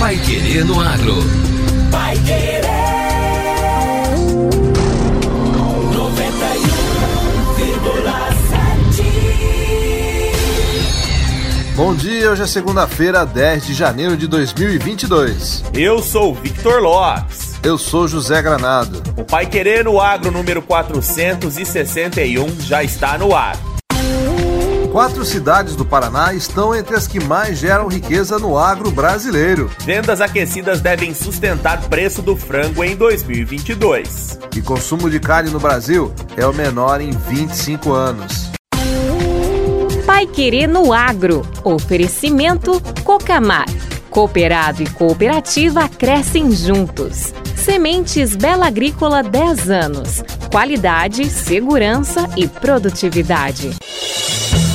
Pai Querer no Agro. Pai Querer. 91,7. Bom dia, hoje é segunda-feira, 10 de janeiro de 2022. Eu sou Victor Lopes. Eu sou José Granado. O Pai Querer no Agro número 461 já está no ar. Quatro cidades do Paraná estão entre as que mais geram riqueza no agro brasileiro. Vendas aquecidas devem sustentar preço do frango em 2022. E consumo de carne no Brasil é o menor em 25 anos. Pai Querer no Agro. Oferecimento Cocamar. Cooperado e cooperativa crescem juntos. Sementes Bela Agrícola 10 anos. Qualidade, segurança e produtividade.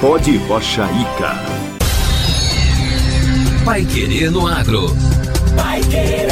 Pode Rocha Ica. Pai Querer no Agro. Pai Querer.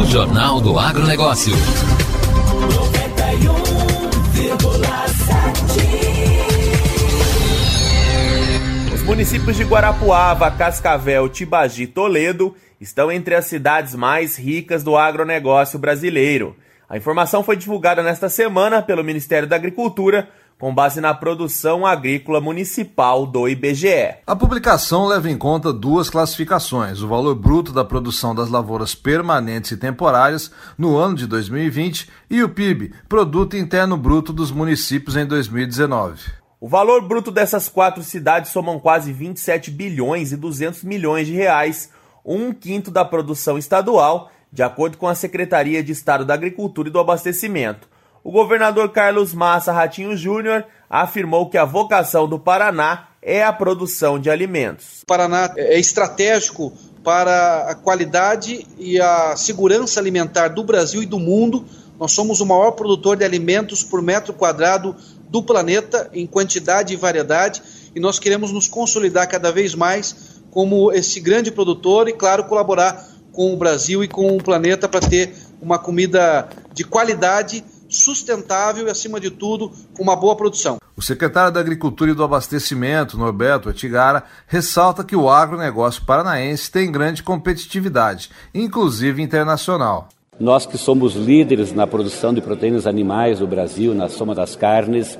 O Jornal do Agronegócio. 91,7. Os municípios de Guarapuava, Cascavel, Tibagi e Toledo estão entre as cidades mais ricas do agronegócio brasileiro. A informação foi divulgada nesta semana pelo Ministério da Agricultura com base na produção agrícola municipal do IBGE. A publicação leva em conta duas classificações: o valor bruto da produção das lavouras permanentes e temporárias no ano de 2020 e o PIB, Produto Interno Bruto dos municípios em 2019. O valor bruto dessas quatro cidades somam quase 27 bilhões e 200 milhões de reais, um quinto da produção estadual, de acordo com a Secretaria de Estado da Agricultura e do Abastecimento. O governador Carlos Massa Ratinho Júnior afirmou que a vocação do Paraná é a produção de alimentos. O Paraná é estratégico para a qualidade e a segurança alimentar do Brasil e do mundo. Nós somos o maior produtor de alimentos por metro quadrado do planeta em quantidade e variedade e nós queremos nos consolidar cada vez mais como esse grande produtor e, claro, colaborar com o Brasil e com o planeta para ter uma comida de qualidade sustentável e, acima de tudo, com uma boa produção. O secretário da Agricultura e do Abastecimento, Norberto Etigara, ressalta que o agronegócio paranaense tem grande competitividade, inclusive internacional. Nós que somos líderes na produção de proteínas animais do Brasil, na soma das carnes,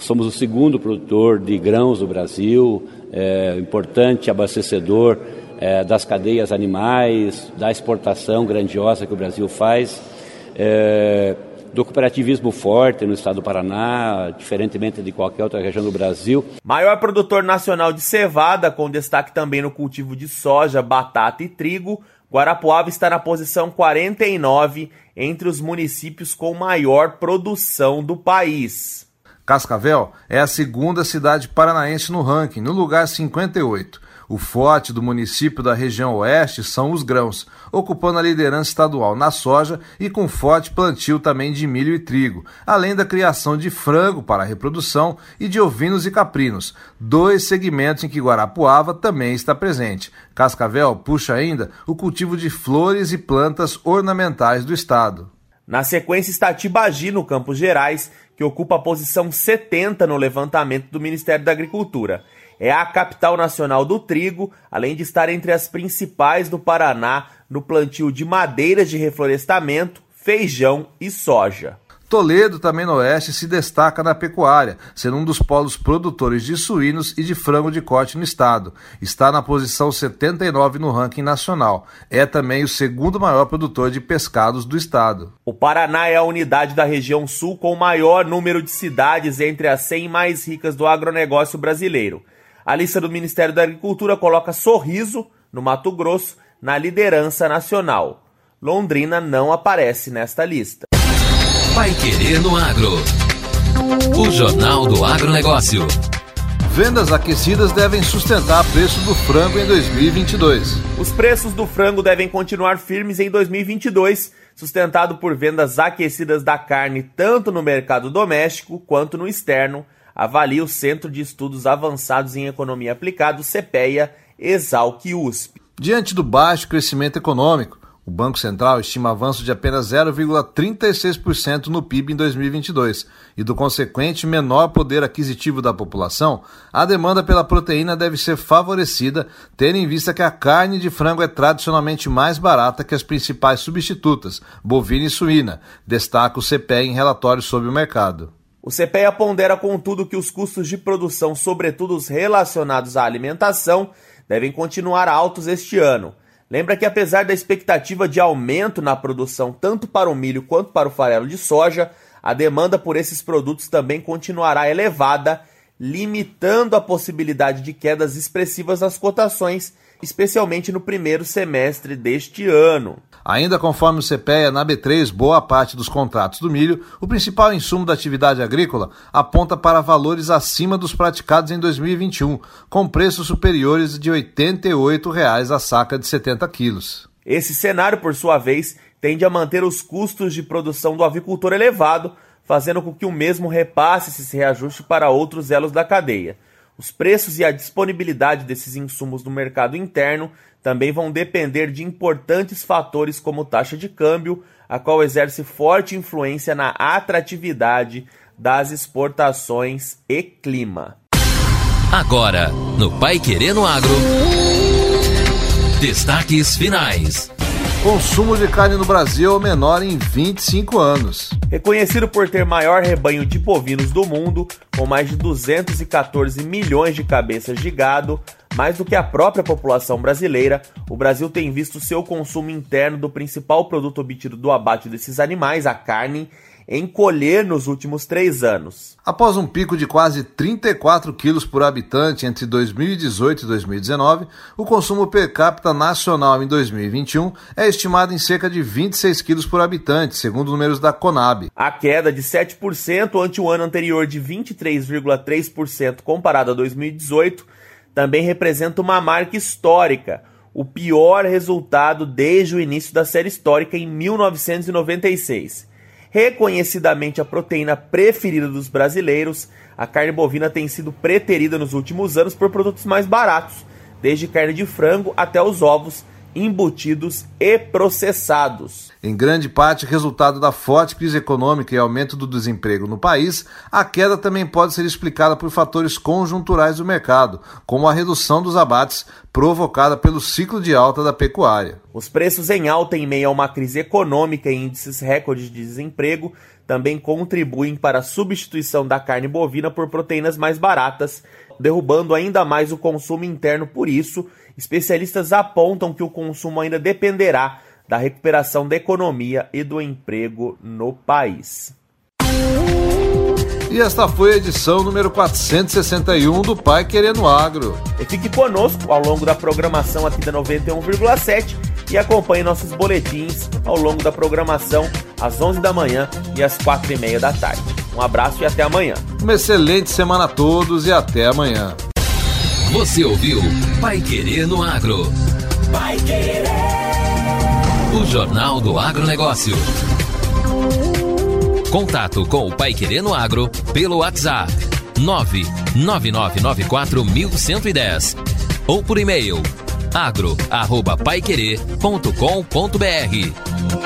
somos o segundo produtor de grãos do Brasil, é, importante abastecedor é, das cadeias animais, da exportação grandiosa que o Brasil faz. É, do cooperativismo forte no estado do Paraná, diferentemente de qualquer outra região do Brasil. Maior produtor nacional de cevada, com destaque também no cultivo de soja, batata e trigo, Guarapuava está na posição 49 entre os municípios com maior produção do país. Cascavel é a segunda cidade paranaense no ranking, no lugar 58. O forte do município da região oeste são os grãos, ocupando a liderança estadual na soja e com forte plantio também de milho e trigo, além da criação de frango para reprodução e de ovinos e caprinos, dois segmentos em que Guarapuava também está presente. Cascavel puxa ainda o cultivo de flores e plantas ornamentais do estado. Na sequência está Tibagi, no Campos Gerais, que ocupa a posição 70 no levantamento do Ministério da Agricultura. É a capital nacional do trigo, além de estar entre as principais do Paraná no plantio de madeiras de reflorestamento, feijão e soja. Toledo, também no oeste, se destaca na pecuária, sendo um dos polos produtores de suínos e de frango de corte no estado. Está na posição 79 no ranking nacional. É também o segundo maior produtor de pescados do estado. O Paraná é a unidade da região sul com o maior número de cidades entre as 100 mais ricas do agronegócio brasileiro. A lista do Ministério da Agricultura coloca Sorriso, no Mato Grosso, na liderança nacional. Londrina não aparece nesta lista. Pai Querer no Agro. O Jornal do Agronegócio. Vendas aquecidas devem sustentar preço do frango em 2022. Os preços do frango devem continuar firmes em 2022, sustentado por vendas aquecidas da carne tanto no mercado doméstico quanto no externo, avalia o Centro de Estudos Avançados em Economia Aplicada, CPEA, Exalc USP. Diante do baixo crescimento econômico, o Banco Central estima avanço de apenas 0,36% no PIB em 2022 e do consequente menor poder aquisitivo da população, a demanda pela proteína deve ser favorecida, tendo em vista que a carne de frango é tradicionalmente mais barata que as principais substitutas, bovina e suína, destaca o CPE em relatório sobre o mercado. O CPEA pondera, contudo, que os custos de produção, sobretudo os relacionados à alimentação, devem continuar altos este ano. Lembra que apesar da expectativa de aumento na produção tanto para o milho quanto para o farelo de soja, a demanda por esses produtos também continuará elevada, limitando a possibilidade de quedas expressivas nas cotações especialmente no primeiro semestre deste ano. Ainda conforme o CPEA, na B3, boa parte dos contratos do milho, o principal insumo da atividade agrícola aponta para valores acima dos praticados em 2021, com preços superiores de 88 reais a saca de 70 quilos. Esse cenário, por sua vez, tende a manter os custos de produção do avicultor elevado, fazendo com que o mesmo repasse esse reajuste para outros elos da cadeia. Os preços e a disponibilidade desses insumos no mercado interno também vão depender de importantes fatores como taxa de câmbio, a qual exerce forte influência na atratividade das exportações e clima. Agora, no Pai Querendo Agro, destaques finais. Consumo de carne no Brasil é o menor em 25 anos. Reconhecido por ter maior rebanho de bovinos do mundo, com mais de 214 milhões de cabeças de gado, mais do que a própria população brasileira, o Brasil tem visto seu consumo interno do principal produto obtido do abate desses animais, a carne, encolher nos últimos três anos. Após um pico de quase 34 quilos por habitante entre 2018 e 2019, o consumo per capita nacional em 2021 é estimado em cerca de 26 quilos por habitante, segundo números da Conab. A queda de 7% ante o ano anterior de 23,3% comparado a 2018 também representa uma marca histórica, o pior resultado desde o início da série histórica em 1996. Reconhecidamente a proteína preferida dos brasileiros, a carne bovina tem sido preterida nos últimos anos por produtos mais baratos, desde carne de frango até os ovos embutidos e processados. Em grande parte, resultado da forte crise econômica e aumento do desemprego no país, a queda também pode ser explicada por fatores conjunturais do mercado, como a redução dos abates provocada pelo ciclo de alta da pecuária. Os preços em alta em meio a uma crise econômica e índices recordes de desemprego também contribuem para a substituição da carne bovina por proteínas mais baratas, derrubando ainda mais o consumo interno por isso especialistas apontam que o consumo ainda dependerá da recuperação da economia e do emprego no país. E esta foi a edição número 461 do Pai Querendo Agro. E fique conosco ao longo da programação aqui da 91,7 e acompanhe nossos boletins ao longo da programação às 11 da manhã e às 4 e meia da tarde. Um abraço e até amanhã. Uma excelente semana a todos e até amanhã. Você ouviu Pai Querer no Agro. Pai Querer. O Jornal do Agronegócio. Contato com o Pai Querer no Agro pelo WhatsApp 999941110 ou por e-mail agro@paiquerer.com.br.